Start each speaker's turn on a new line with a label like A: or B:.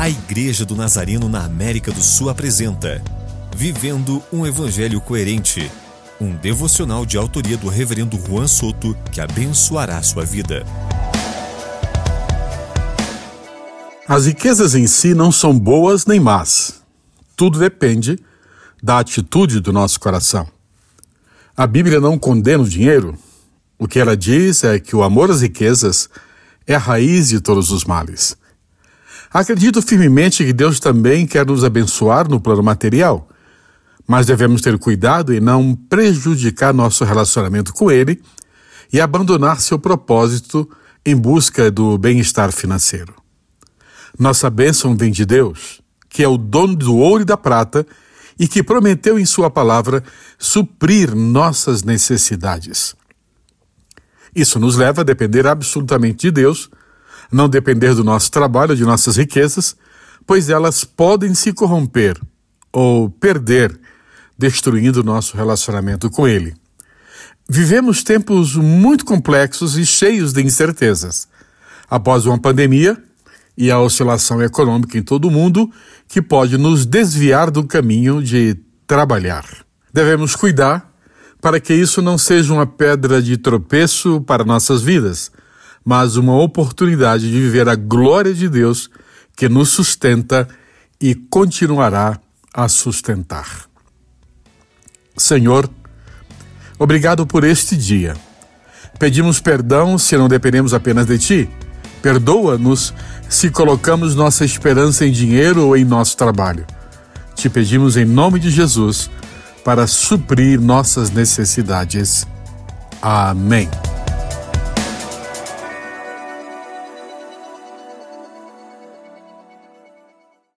A: A Igreja do Nazareno na América do Sul apresenta Vivendo um Evangelho Coerente, um devocional de autoria do Reverendo Juan Soto que abençoará sua vida.
B: As riquezas em si não são boas nem más. Tudo depende da atitude do nosso coração. A Bíblia não condena o dinheiro. O que ela diz é que o amor às riquezas é a raiz de todos os males. Acredito firmemente que Deus também quer nos abençoar no plano material, mas devemos ter cuidado em não prejudicar nosso relacionamento com Ele e abandonar seu propósito em busca do bem-estar financeiro. Nossa bênção vem de Deus, que é o dono do ouro e da prata e que prometeu em Sua palavra suprir nossas necessidades. Isso nos leva a depender absolutamente de Deus não depender do nosso trabalho, de nossas riquezas, pois elas podem se corromper ou perder, destruindo nosso relacionamento com Ele. Vivemos tempos muito complexos e cheios de incertezas. Após uma pandemia e a oscilação econômica em todo o mundo, que pode nos desviar do caminho de trabalhar. Devemos cuidar para que isso não seja uma pedra de tropeço para nossas vidas, mas uma oportunidade de viver a glória de Deus que nos sustenta e continuará a sustentar. Senhor, obrigado por este dia. Pedimos perdão se não dependemos apenas de Ti. Perdoa-nos se colocamos nossa esperança em dinheiro ou em nosso trabalho. Te pedimos em nome de Jesus para suprir nossas necessidades. Amém.